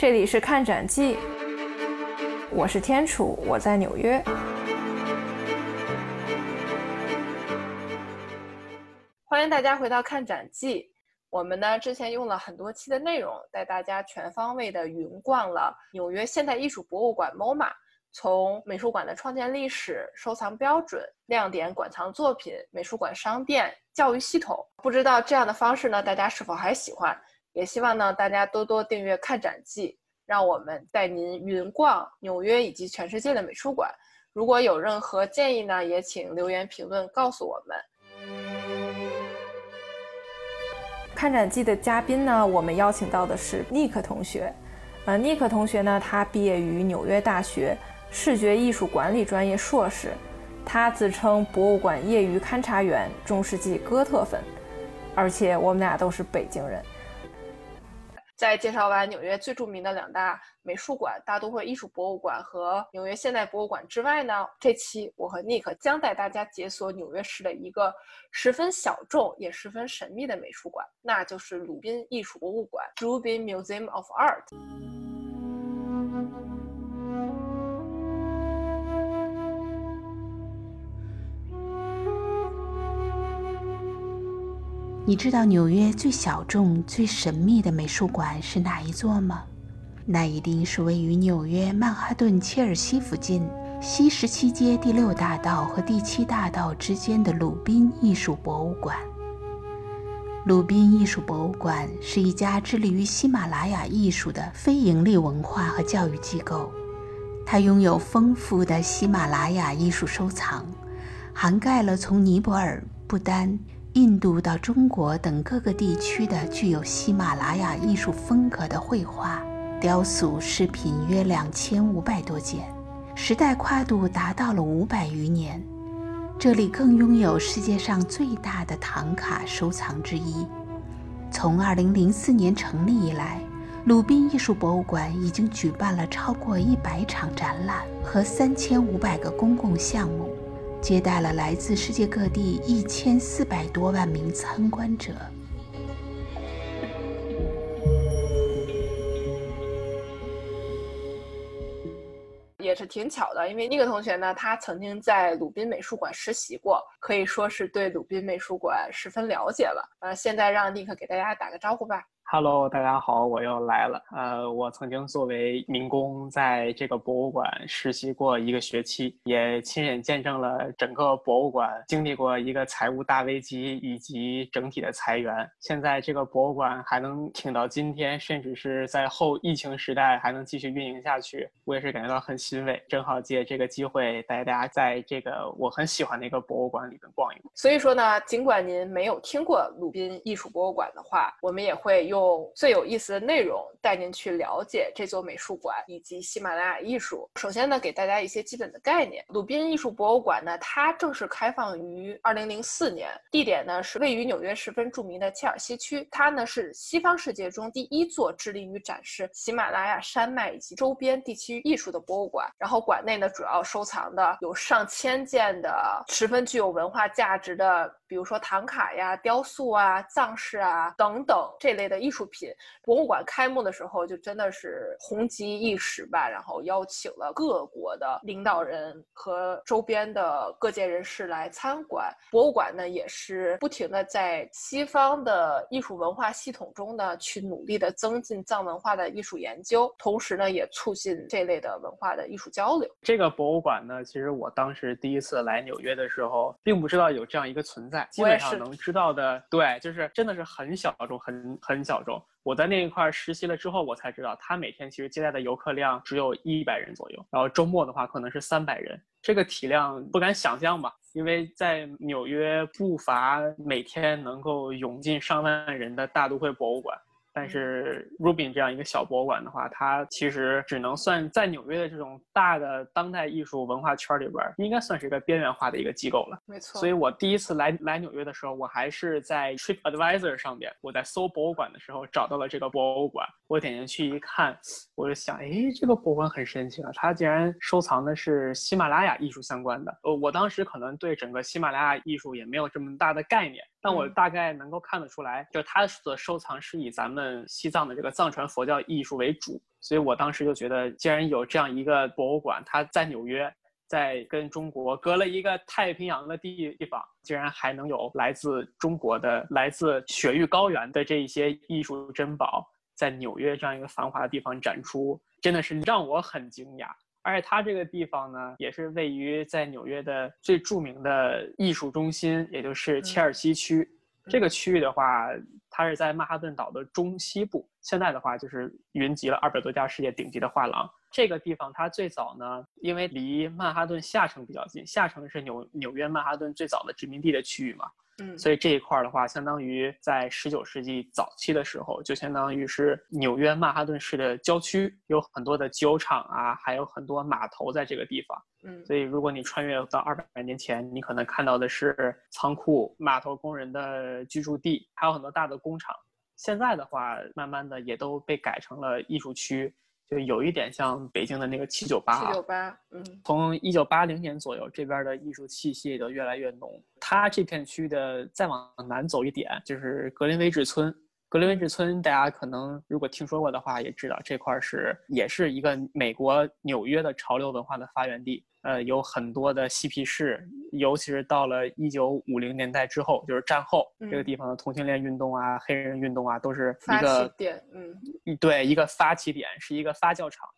这里是看展记，我是天楚，我在纽约。欢迎大家回到看展记。我们呢之前用了很多期的内容，带大家全方位的云逛了纽约现代艺术博物馆 MoMA，从美术馆的创建历史、收藏标准、亮点馆藏作品、美术馆商店、教育系统。不知道这样的方式呢，大家是否还喜欢？也希望呢大家多多订阅看展记，让我们带您云逛纽约以及全世界的美术馆。如果有任何建议呢，也请留言评论告诉我们。看展记的嘉宾呢，我们邀请到的是尼克同学。呃，尼克同学呢，他毕业于纽约大学视觉艺术管理专业硕士。他自称博物馆业余勘察员，中世纪哥特粉。而且我们俩都是北京人。在介绍完纽约最著名的两大美术馆——大都会艺术博物馆和纽约现代博物馆之外呢，这期我和 Nick 将带大家解锁纽约市的一个十分小众也十分神秘的美术馆，那就是鲁宾艺术博物馆 （Rubin Museum of Art）。你知道纽约最小众、最神秘的美术馆是哪一座吗？那一定是位于纽约曼哈顿切尔西附近西十七街第六大道和第七大道之间的鲁宾艺术博物馆。鲁宾艺术博物馆是一家致力于喜马拉雅艺术的非营利文化和教育机构，它拥有丰富的喜马拉雅艺术收藏，涵盖了从尼泊尔、不丹。印度到中国等各个地区的具有喜马拉雅艺术风格的绘画、雕塑、饰品约两千五百多件，时代跨度达到了五百余年。这里更拥有世界上最大的唐卡收藏之一。从二零零四年成立以来，鲁宾艺术博物馆已经举办了超过一百场展览和三千五百个公共项目。接待了来自世界各地一千四百多万名参观者，也是挺巧的。因为那个同学呢，他曾经在鲁宾美术馆实习过，可以说是对鲁宾美术馆十分了解了。呃，现在让尼克给大家打个招呼吧。Hello，大家好，我又来了。呃，我曾经作为民工在这个博物馆实习过一个学期，也亲眼见证了整个博物馆经历过一个财务大危机以及整体的裁员。现在这个博物馆还能挺到今天，甚至是在后疫情时代还能继续运营下去，我也是感觉到很欣慰。正好借这个机会带大家在这个我很喜欢的一个博物馆里面逛一逛。所以说呢，尽管您没有听过鲁宾艺术博物馆的话，我们也会用。最有意思的内容带您去了解这座美术馆以及喜马拉雅艺术。首先呢，给大家一些基本的概念。鲁宾艺术博物馆呢，它正式开放于二零零四年，地点呢是位于纽约十分著名的切尔西区。它呢是西方世界中第一座致力于展示喜马拉雅山脉以及周边地区艺术的博物馆。然后馆内呢主要收藏的有上千件的十分具有文文化价值的。比如说唐卡呀、雕塑啊、藏式啊等等这类的艺术品，博物馆开幕的时候就真的是红极一时吧。然后邀请了各国的领导人和周边的各界人士来参观。博物馆呢也是不停的在西方的艺术文化系统中呢去努力的增进藏文化的艺术研究，同时呢也促进这类的文化的艺术交流。这个博物馆呢，其实我当时第一次来纽约的时候，并不知道有这样一个存在。基本上能知道的，对，就是真的是很小众，很很小众。我在那一块实习了之后，我才知道，他每天其实接待的游客量只有一百人左右，然后周末的话可能是三百人，这个体量不敢想象吧？因为在纽约不乏每天能够涌进上万人的大都会博物馆。但是 Rubin 这样一个小博物馆的话，它其实只能算在纽约的这种大的当代艺术文化圈里边，应该算是一个边缘化的一个机构了。没错。所以我第一次来来纽约的时候，我还是在 Trip Advisor 上边，我在搜博物馆的时候找到了这个博物馆。我点进去一看，我就想，哎，这个博物馆很神奇啊，它竟然收藏的是喜马拉雅艺术相关的。呃，我当时可能对整个喜马拉雅艺术也没有这么大的概念。但我大概能够看得出来，就它的收藏是以咱们嗯西藏的这个藏传佛教艺术为主，所以我当时就觉得，既然有这样一个博物馆，它在纽约，在跟中国隔了一个太平洋的地地方，竟然还能有来自中国的、来自雪域高原的这一些艺术珍宝，在纽约这样一个繁华的地方展出，真的是让我很惊讶。而且它这个地方呢，也是位于在纽约的最著名的艺术中心，也就是切尔西区。这个区域的话，它是在曼哈顿岛的中西部。现在的话，就是云集了二百多家世界顶级的画廊。这个地方它最早呢，因为离曼哈顿下城比较近，下城是纽纽约曼哈顿最早的殖民地的区域嘛。嗯，所以这一块的话，相当于在十九世纪早期的时候，就相当于是纽约曼哈顿市的郊区，有很多的酒厂啊，还有很多码头在这个地方。嗯，所以如果你穿越到二百年前，你可能看到的是仓库、码头工人的居住地，还有很多大的工厂。现在的话，慢慢的也都被改成了艺术区。就有一点像北京的那个七九八，七九八，嗯，从一九八零年左右，这边的艺术气息也就越来越浓。它这片区的再往南走一点，就是格林威治村。格林威治村，大家可能如果听说过的话，也知道这块是也是一个美国纽约的潮流文化的发源地。呃，有很多的嬉皮士，尤其是到了一九五零年代之后，就是战后这个地方的同性恋运动啊、黑人运动啊，都是一个点，嗯，对，一个发起点，是一个发酵场。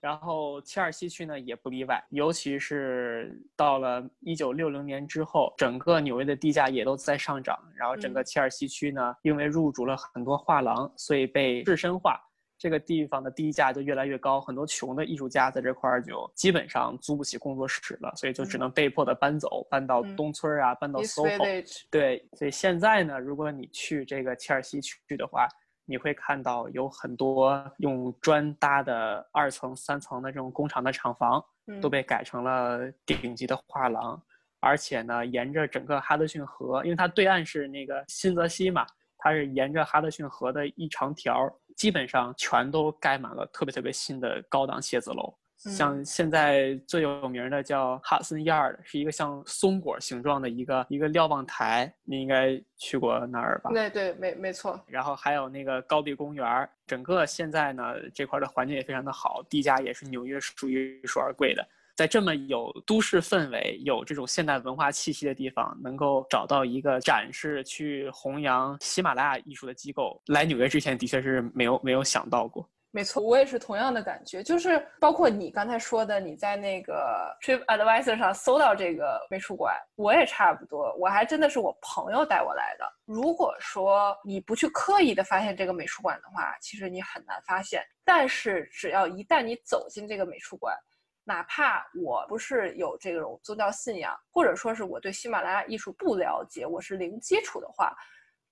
然后切尔西区呢也不例外，尤其是到了一九六零年之后，整个纽约的地价也都在上涨。然后整个切尔西区呢，因为入主了很多画廊，所以被置身化。这个地方的地价就越来越高，很多穷的艺术家在这块儿就基本上租不起工作室了，所以就只能被迫的搬走，搬到东村啊，搬到 SOHO。对，所以现在呢，如果你去这个切尔西区的话，你会看到有很多用砖搭的二层、三层的这种工厂的厂房，都被改成了顶级的画廊，而且呢，沿着整个哈德逊河，因为它对岸是那个新泽西嘛，它是沿着哈德逊河的一长条。基本上全都盖满了特别特别新的高档写字楼，像现在最有名的叫哈森 Yard，是一个像松果形状的一个一个瞭望台，你应该去过那儿吧？对对，没没错。然后还有那个高地公园，整个现在呢这块的环境也非常的好，地价也是纽约数一数二贵的。在这么有都市氛围、有这种现代文化气息的地方，能够找到一个展示、去弘扬喜马拉雅艺术的机构，来纽约之前的确是没有没有想到过。没错，我也是同样的感觉，就是包括你刚才说的，你在那个 Trip Advisor 上搜到这个美术馆，我也差不多，我还真的是我朋友带我来的。如果说你不去刻意的发现这个美术馆的话，其实你很难发现。但是只要一旦你走进这个美术馆，哪怕我不是有这种宗教信仰，或者说是我对喜马拉雅艺术不了解，我是零基础的话，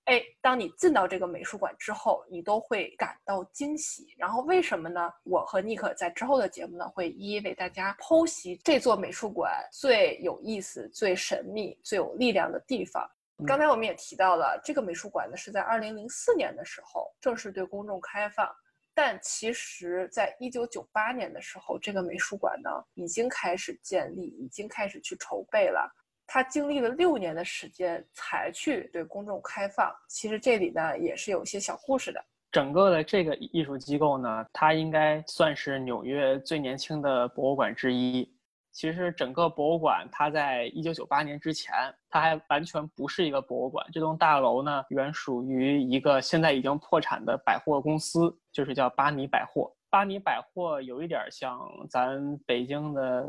哎，当你进到这个美术馆之后，你都会感到惊喜。然后为什么呢？我和尼克在之后的节目呢，会一一为大家剖析这座美术馆最有意思、最神秘、最有力量的地方。刚才我们也提到了，这个美术馆呢是在二零零四年的时候正式对公众开放。但其实，在一九九八年的时候，这个美术馆呢已经开始建立，已经开始去筹备了。它经历了六年的时间才去对公众开放。其实这里呢也是有一些小故事的。整个的这个艺术机构呢，它应该算是纽约最年轻的博物馆之一。其实整个博物馆，它在一九九八年之前，它还完全不是一个博物馆。这栋大楼呢，原属于一个现在已经破产的百货公司，就是叫巴尼百货。巴尼百货有一点像咱北京的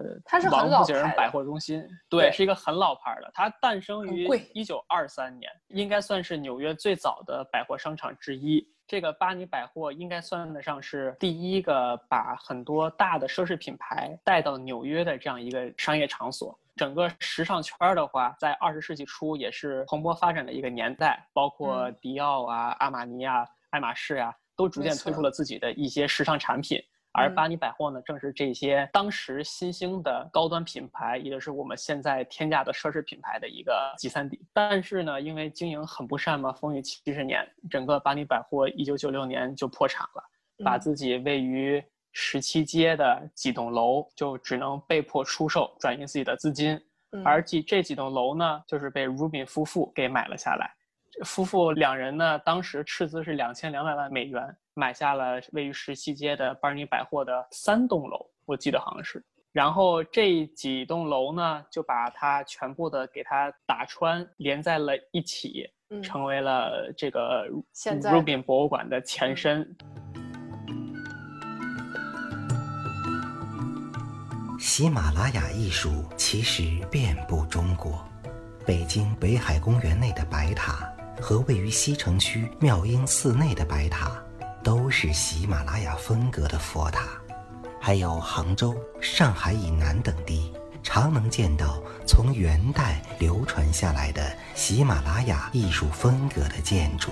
王府井百货中心，对，是一个很老牌的。它诞生于一九二三年，应该算是纽约最早的百货商场之一。这个巴尼百货应该算得上是第一个把很多大的奢侈品牌带到纽约的这样一个商业场所。整个时尚圈的话，在二十世纪初也是蓬勃发展的一个年代，包括迪奥啊、阿玛尼啊、爱马仕呀，都逐渐推出了自己的一些时尚产品。而巴黎百货呢，正是这些当时新兴的高端品牌，也就是我们现在天价的奢侈品牌的一个集散地。但是呢，因为经营很不善嘛，风雨七十年，整个巴黎百货一九九六年就破产了，把自己位于十七街的几栋楼就只能被迫出售，转移自己的资金。而几这几栋楼呢，就是被 Rubin 夫妇给买了下来。夫妇两人呢，当时斥资是两千两百万美元，买下了位于十七街的班尼百货的三栋楼，我记得好像是。然后这几栋楼呢，就把它全部的给它打穿，连在了一起，成为了这个 Rubin 博物馆的前身。喜马拉雅艺术其实遍布中国，北京北海公园内的白塔和位于西城区妙音寺内的白塔，都是喜马拉雅风格的佛塔。还有杭州、上海以南等地，常能见到从元代流传下来的喜马拉雅艺术风格的建筑。